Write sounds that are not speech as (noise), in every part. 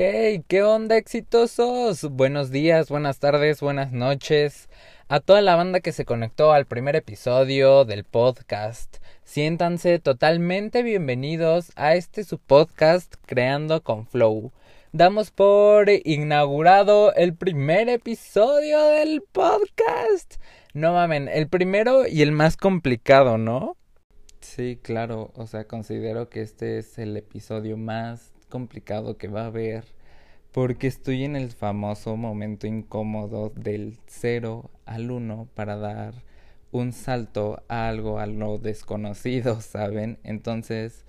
Hey, ¿qué onda exitosos? Buenos días, buenas tardes, buenas noches. A toda la banda que se conectó al primer episodio del podcast, siéntanse totalmente bienvenidos a este su podcast Creando con Flow. Damos por inaugurado el primer episodio del podcast. No mamen, el primero y el más complicado, ¿no? Sí, claro, o sea, considero que este es el episodio más complicado que va a haber porque estoy en el famoso momento incómodo del 0 al 1 para dar un salto a algo a lo desconocido, (laughs) ¿saben? Entonces,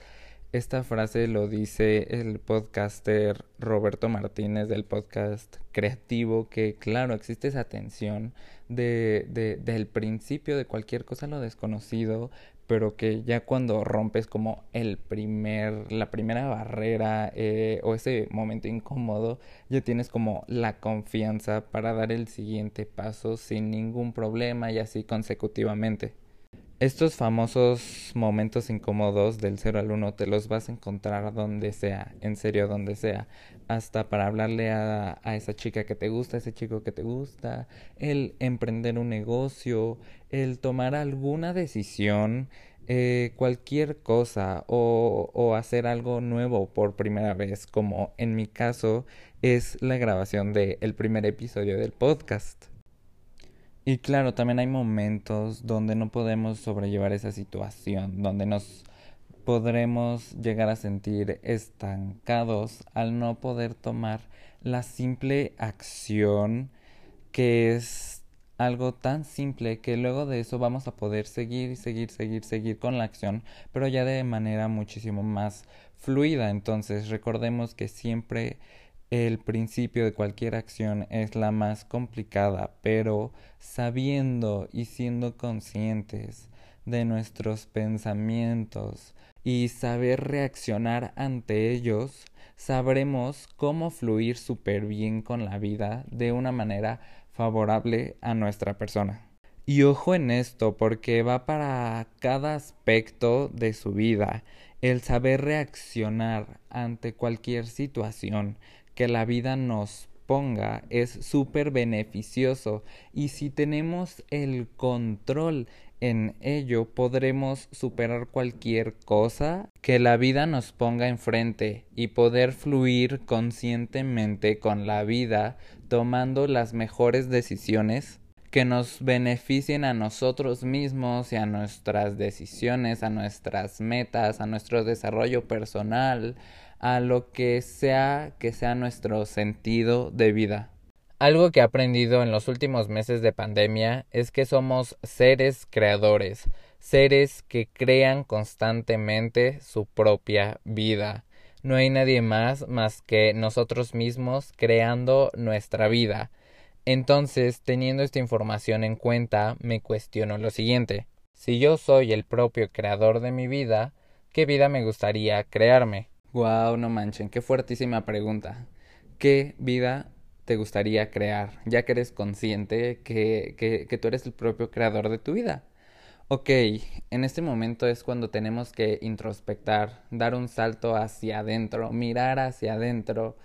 esta frase lo dice el podcaster Roberto Martínez del podcast Creativo, que claro, existe esa tensión de, de, del principio de cualquier cosa lo desconocido, pero que ya cuando rompes como el primer, la primera barrera eh, o ese momento incómodo, ya tienes como la confianza para dar el siguiente paso sin ningún problema y así consecutivamente. Estos famosos momentos incómodos del 0 al 1 te los vas a encontrar donde sea, en serio, donde sea. Hasta para hablarle a, esa chica que te gusta, a ese chico que te gusta, el emprender un negocio, el tomar alguna decisión, eh, cualquier cosa o, hacer algo nuevo por primera vez, como en mi caso es la grabación del primer episodio del podcast. Y claro, también hay momentos donde no podemos sobrellevar esa situación, donde nos podremos llegar a sentir estancados al no poder tomar la simple acción que es algo tan simple que luego de eso vamos a poder seguir, seguir, seguir, seguir con la acción, pero ya de manera muchísimo más fluida. Entonces recordemos que siempre el principio de cualquier acción es la más complicada, pero sabiendo y siendo conscientes de nuestros pensamientos y saber reaccionar ante ellos, sabremos cómo fluir súper bien con la vida de una manera favorable a nuestra persona. Y ojo en esto, porque va para cada aspecto de su vida, el saber reaccionar ante cualquier situación, que la vida nos ponga es súper beneficioso. Y si tenemos el control en ello podremos superar cualquier cosa que la vida nos ponga enfrente y poder fluir conscientemente con la vida tomando las mejores decisiones que nos beneficien a nosotros mismos y a nuestras decisiones, a nuestras metas, a nuestro desarrollo personal, a lo que sea que sea nuestro sentido de vida. Algo que he aprendido en los últimos meses de pandemia es que somos seres creadores, seres que crean constantemente su propia vida. No hay nadie más más que nosotros mismos creando nuestra vida. Entonces, teniendo esta información en cuenta, me cuestiono lo siguiente. Si yo soy el propio creador de mi vida, ¿qué vida me gustaría crearme? Wow, no manchen, qué fuertísima pregunta. ¿Qué vida te gustaría crear? Ya que eres consciente que, que, que, tú eres el propio creador de tu vida. Ok, en este momento es cuando tenemos que introspectar, dar un salto hacia adentro, mirar hacia adentro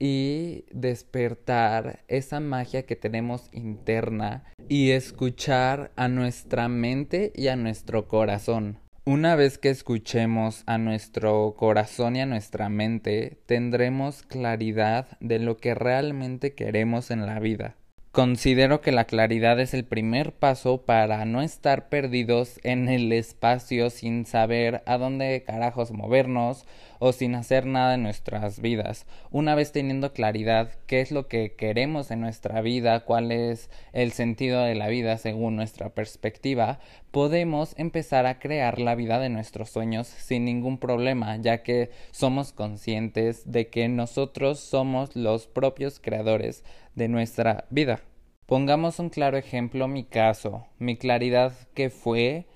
y despertar esa magia que tenemos interna y escuchar a nuestra mente y a nuestro corazón. Una vez que escuchemos a nuestro corazón y a nuestra mente, tendremos claridad de lo que realmente queremos en la vida. Considero que la claridad es el primer paso para no estar perdidos en el espacio sin saber a dónde carajos movernos o sin hacer nada en nuestras vidas. Una vez teniendo claridad qué es lo que queremos en nuestra vida, cuál es el sentido de la vida según nuestra perspectiva, podemos empezar a crear la vida de nuestros sueños sin ningún problema, ya que somos conscientes de que nosotros somos los propios creadores de nuestra vida. Pongamos un claro ejemplo, mi caso, mi claridad que fue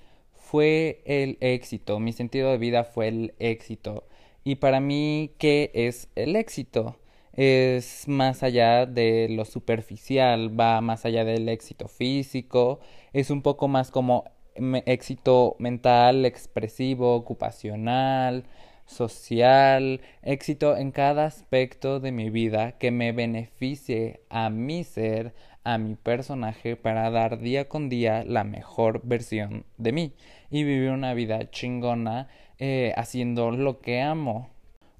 fue el éxito, mi sentido de vida fue el éxito. Y para mí, ¿qué es el éxito? Es más allá de lo superficial, va más allá del éxito físico, es un poco más como éxito mental, expresivo, ocupacional, social, éxito en cada aspecto de mi vida que me beneficie a mi ser, a mi personaje para dar día con día la mejor versión de mí y vivir una vida chingona eh, haciendo lo que amo.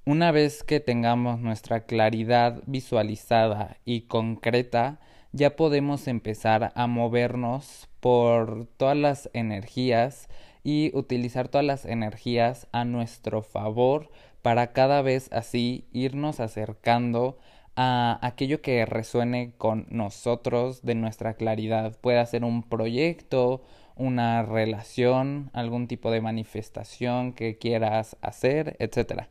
Una vez que tengamos nuestra claridad visualizada y concreta, ya podemos empezar a movernos por todas las energías y utilizar todas las energías a nuestro favor para cada vez así irnos acercando a aquello que resuene con nosotros de nuestra claridad. Puede ser un proyecto, una relación, algún tipo de manifestación que quieras hacer, etc.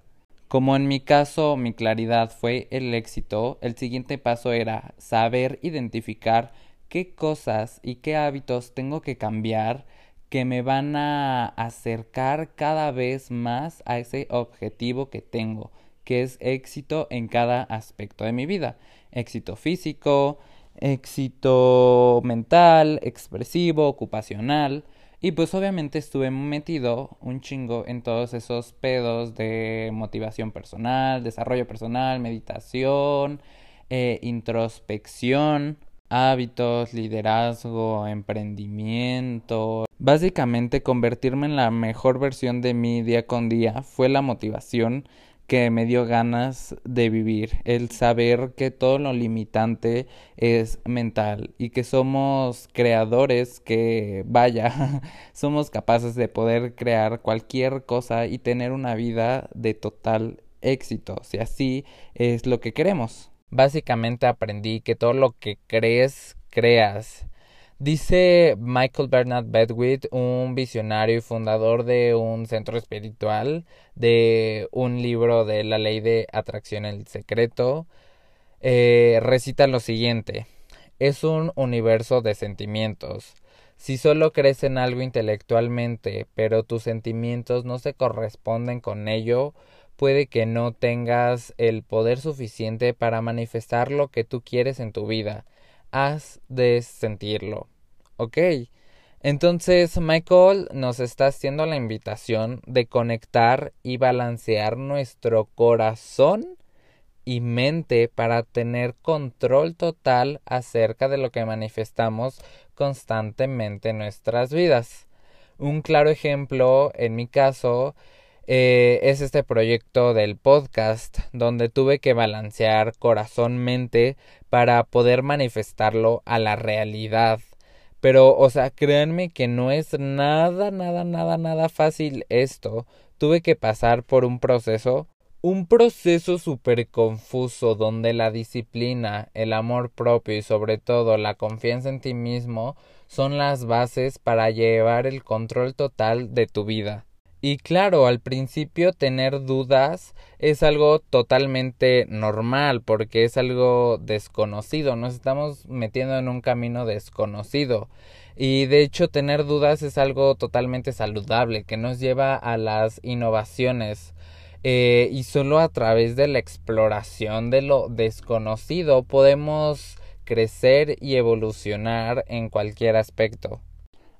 Como en mi caso mi claridad fue el éxito, el siguiente paso era saber identificar qué cosas y qué hábitos tengo que cambiar que me van a acercar cada vez más a ese objetivo que tengo, que es éxito en cada aspecto de mi vida. Éxito físico, éxito mental, expresivo, ocupacional. Y pues obviamente estuve metido un chingo en todos esos pedos de motivación personal, desarrollo personal, meditación, eh, introspección hábitos, liderazgo, emprendimiento. Básicamente convertirme en la mejor versión de mí día con día fue la motivación que me dio ganas de vivir, el saber que todo lo limitante es mental y que somos creadores que, vaya, (laughs) somos capaces de poder crear cualquier cosa y tener una vida de total éxito, si así es lo que queremos. Básicamente aprendí que todo lo que crees, creas. Dice Michael Bernard Bedwitt, un visionario y fundador de un centro espiritual, de un libro de la ley de atracción el secreto, eh, recita lo siguiente. Es un universo de sentimientos. Si solo crees en algo intelectualmente, pero tus sentimientos no se corresponden con ello, puede que no tengas el poder suficiente para manifestar lo que tú quieres en tu vida. Has de sentirlo. ¿Ok? Entonces Michael nos está haciendo la invitación de conectar y balancear nuestro corazón y mente para tener control total acerca de lo que manifestamos constantemente en nuestras vidas. Un claro ejemplo, en mi caso, eh, es este proyecto del podcast donde tuve que balancear corazón-mente para poder manifestarlo a la realidad. Pero, o sea, créanme que no es nada, nada, nada, nada fácil esto. Tuve que pasar por un proceso, un proceso súper confuso donde la disciplina, el amor propio y sobre todo la confianza en ti mismo son las bases para llevar el control total de tu vida. Y claro, al principio tener dudas es algo totalmente normal porque es algo desconocido, nos estamos metiendo en un camino desconocido. Y de hecho tener dudas es algo totalmente saludable que nos lleva a las innovaciones. Eh, y solo a través de la exploración de lo desconocido podemos crecer y evolucionar en cualquier aspecto.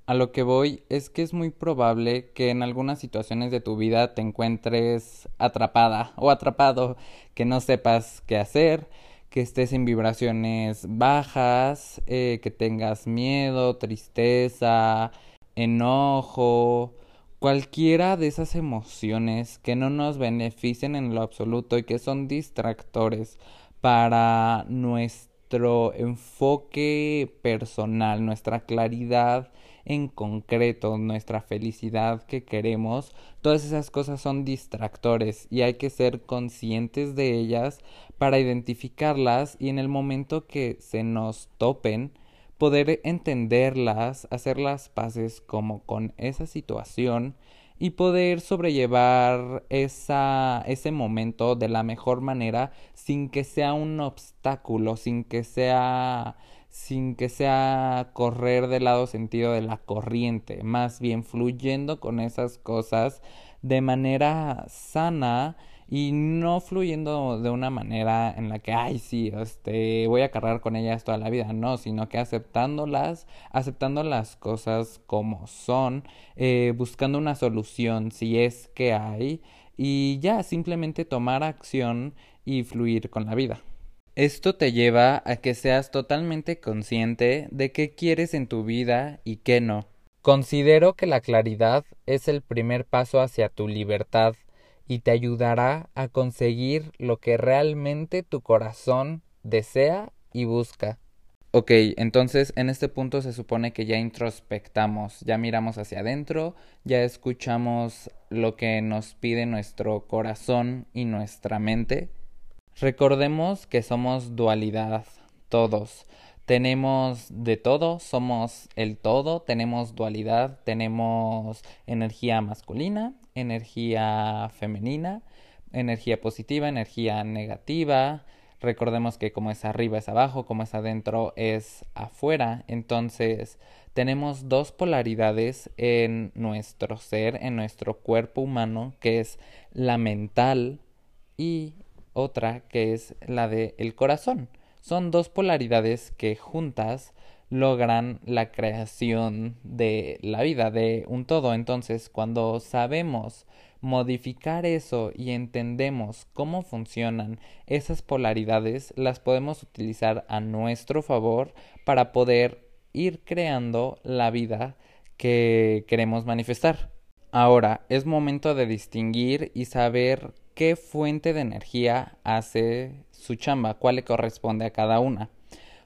A lo que voy es que es muy probable que en algunas situaciones de tu vida te encuentres atrapada o atrapado, que no sepas qué hacer, que estés en vibraciones bajas, eh, que tengas miedo, tristeza, enojo, cualquiera de esas emociones que no nos beneficien en lo absoluto y que son distractores para nuestro enfoque personal, nuestra claridad en concreto, nuestra felicidad que queremos, todas esas cosas son distractores y hay que ser conscientes de ellas para identificarlas y en el momento que se nos topen, poder entenderlas, hacer las paces como con esa situación y poder sobrellevar esa, ese momento de la mejor manera sin que sea un obstáculo, sin que sea sin que sea correr del lado sentido de la corriente, más bien fluyendo con esas cosas de manera sana y no fluyendo de una manera en la que, ay, sí, este, voy a cargar con ellas toda la vida, no, sino que aceptándolas, aceptando las cosas como son, eh, buscando una solución si es que hay y ya simplemente tomar acción y fluir con la vida. Esto te lleva a que seas totalmente consciente de qué quieres en tu vida y qué no. Considero que la claridad es el primer paso hacia tu libertad y te ayudará a conseguir lo que realmente tu corazón desea y busca. Ok, entonces en este punto se supone que ya introspectamos, ya miramos hacia adentro, ya escuchamos lo que nos pide nuestro corazón y nuestra mente. Recordemos que somos dualidad, todos. Tenemos de todo, somos el todo, tenemos dualidad, tenemos energía masculina, energía femenina, energía positiva, energía negativa, Recordemos que como es arriba es abajo, como es adentro es afuera. Entonces tenemos dos polaridades en nuestro ser, en nuestro cuerpo humano, que es la mental y otra que es la del corazón. Son dos polaridades que juntas logran la creación de la vida, de un todo. Entonces, cuando sabemos modificar eso y entendemos cómo funcionan esas polaridades, las podemos utilizar a nuestro favor para poder ir creando la vida que queremos manifestar. Ahora, es momento de distinguir y saber qué fuente de energía hace su chamba, cuál le corresponde a cada una.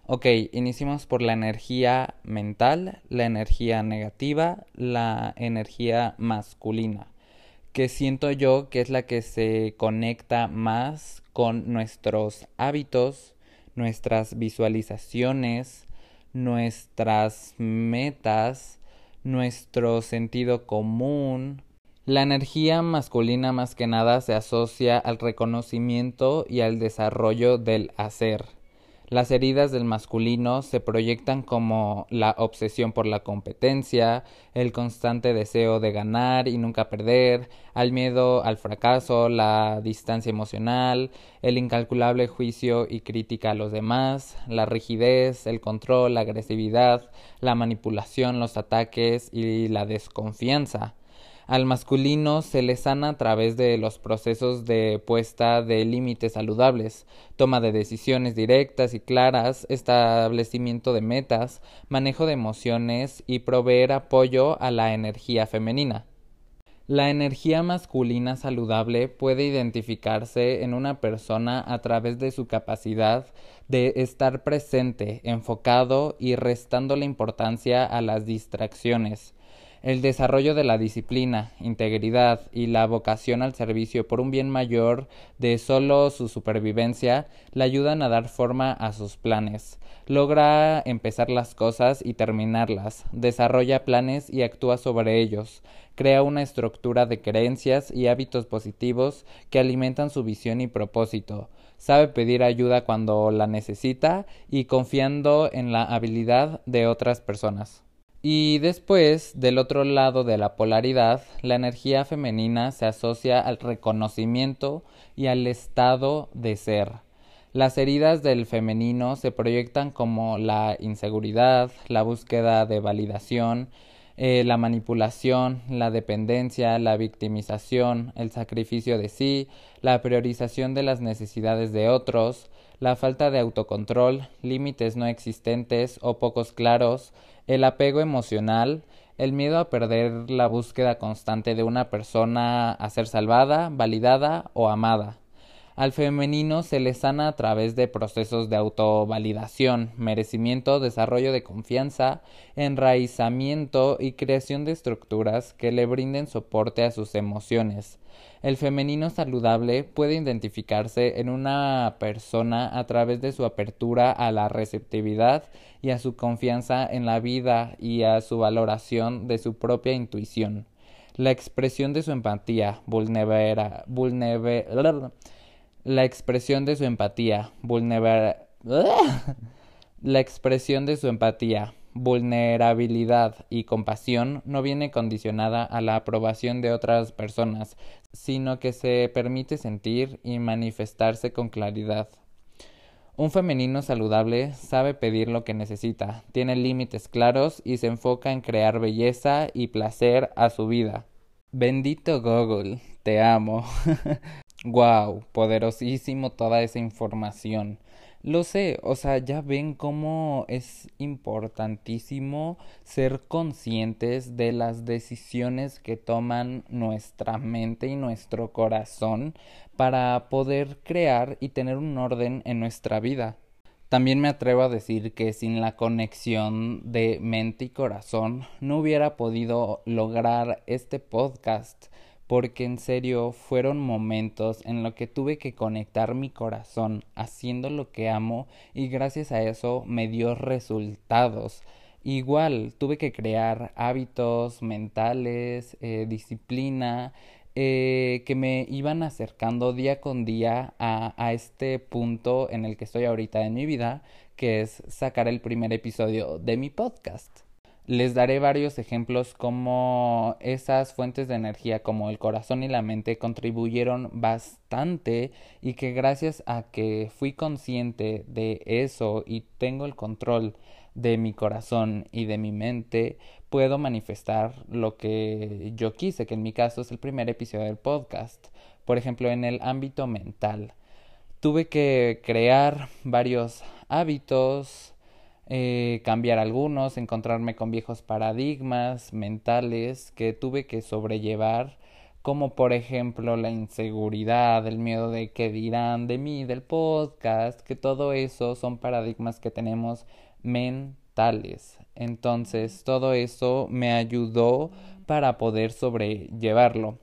Ok, iniciamos por la energía mental, la energía negativa, la energía masculina que siento yo que es la que se conecta más con nuestros hábitos, nuestras visualizaciones, nuestras metas, nuestro sentido común. La energía masculina más que nada se asocia al reconocimiento y al desarrollo del hacer. Las heridas del masculino se proyectan como la obsesión por la competencia, el constante deseo de ganar y nunca perder, al miedo al fracaso, la distancia emocional, el incalculable juicio y crítica a los demás, la rigidez, el control, la agresividad, la manipulación, los ataques y la desconfianza. Al masculino se le sana a través de los procesos de puesta de límites saludables, toma de decisiones directas y claras, establecimiento de metas, manejo de emociones y proveer apoyo a la energía femenina. La energía masculina saludable puede identificarse en una persona a través de su capacidad de estar presente, enfocado y restando la importancia a las distracciones el desarrollo de la disciplina, integridad y la vocación al servicio por un bien mayor de solo su supervivencia le ayudan a dar forma a sus planes. Logra empezar las cosas y terminarlas, desarrolla planes y actúa sobre ellos, crea una estructura de creencias y hábitos positivos que alimentan su visión y propósito, sabe pedir ayuda cuando la necesita y confiando en la habilidad de otras personas. Y después, del otro lado de la polaridad, la energía femenina se asocia al reconocimiento y al estado de ser. Las heridas del femenino se proyectan como la inseguridad, la búsqueda de validación, eh, la manipulación, la dependencia, la victimización, el sacrificio de sí, la priorización de las necesidades de otros, la falta de autocontrol, límites no existentes o pocos claros, el apego emocional, el miedo a perder la búsqueda constante de una persona a ser salvada, validada o amada. Al femenino se le sana a través de procesos de autovalidación, merecimiento, desarrollo de confianza, enraizamiento y creación de estructuras que le brinden soporte a sus emociones. El femenino saludable puede identificarse en una persona a través de su apertura a la receptividad y a su confianza en la vida y a su valoración de su propia intuición. La expresión de su empatía, vulnera, (laughs) la expresión de su empatía, vulnerabilidad y compasión no viene condicionada a la aprobación de otras personas, sino que se permite sentir y manifestarse con claridad. Un femenino saludable sabe pedir lo que necesita, tiene límites claros y se enfoca en crear belleza y placer a su vida. Bendito Google, te amo. (laughs) wow, poderosísimo toda esa información. Lo sé, o sea, ya ven cómo es importantísimo ser conscientes de las decisiones que toman nuestra mente y nuestro corazón para poder crear y tener un orden en nuestra vida. También me atrevo a decir que sin la conexión de mente y corazón no hubiera podido lograr este podcast porque en serio fueron momentos en los que tuve que conectar mi corazón haciendo lo que amo y gracias a eso me dio resultados. Igual tuve que crear hábitos mentales, eh, disciplina, eh, que me iban acercando día con día a, a este punto en el que estoy ahorita en mi vida, que es sacar el primer episodio de mi podcast. Les daré varios ejemplos como esas fuentes de energía como el corazón y la mente contribuyeron bastante y que gracias a que fui consciente de eso y tengo el control de mi corazón y de mi mente, puedo manifestar lo que yo quise, que en mi caso es el primer episodio del podcast. Por ejemplo, en el ámbito mental. Tuve que crear varios hábitos, eh, cambiar algunos, encontrarme con viejos paradigmas mentales que tuve que sobrellevar, como por ejemplo la inseguridad, el miedo de qué dirán de mí, del podcast, que todo eso son paradigmas que tenemos mentales. Entonces, todo eso me ayudó para poder sobrellevarlo.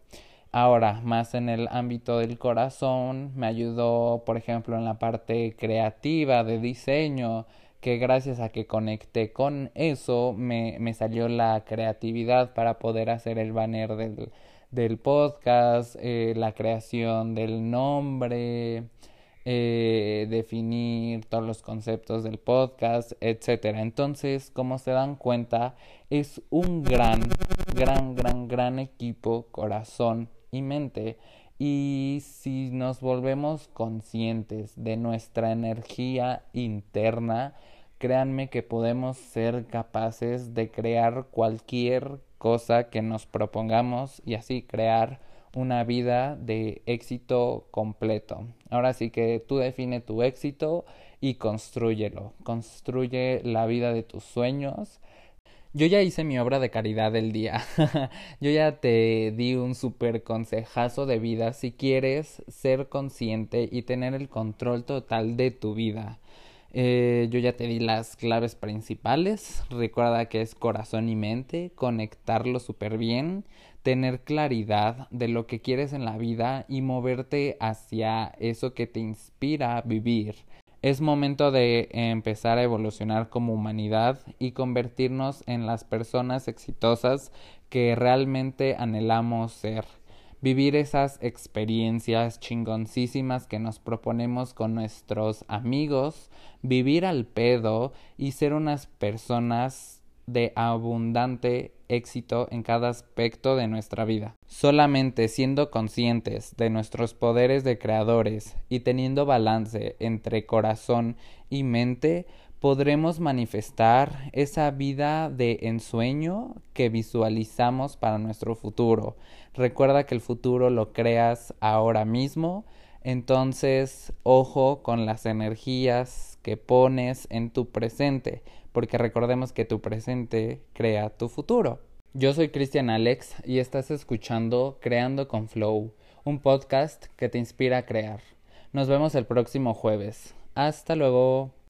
Ahora, más en el ámbito del corazón, me ayudó, por ejemplo, en la parte creativa de diseño, que gracias a que conecté con eso me, me salió la creatividad para poder hacer el banner del, del podcast, eh, la creación del nombre, eh, definir todos los conceptos del podcast, etcétera. Entonces, como se dan cuenta, es un gran, gran, gran, gran equipo, corazón y mente. Y si nos volvemos conscientes de nuestra energía interna, créanme que podemos ser capaces de crear cualquier cosa que nos propongamos y así crear una vida de éxito completo. Ahora sí que tú define tu éxito y construyelo. Construye la vida de tus sueños yo ya hice mi obra de caridad del día. (laughs) Yo ya te di un super consejazo de vida si quieres ser consciente y tener el control total de tu vida. Eh, yo ya te di las claves principales. Recuerda que es corazón y mente, conectarlo súper bien, tener claridad de lo que quieres en la vida y moverte hacia eso que te inspira a vivir. Es momento de empezar a evolucionar como humanidad y convertirnos en las personas exitosas que realmente anhelamos ser. Vivir esas experiencias chingoncísimas que nos proponemos con nuestros amigos, vivir al pedo y ser unas personas de abundante éxito en cada aspecto de nuestra vida. Solamente siendo conscientes de nuestros poderes de creadores y teniendo balance entre corazón y mente, podremos manifestar esa vida de ensueño que visualizamos para nuestro futuro. Recuerda que el futuro lo creas ahora mismo, entonces ojo con las energías pones en tu presente porque recordemos que tu presente crea tu futuro. Yo soy Cristian Alex y estás escuchando Creando con Flow, un podcast que te inspira a crear. Nos vemos el próximo jueves. Hasta luego.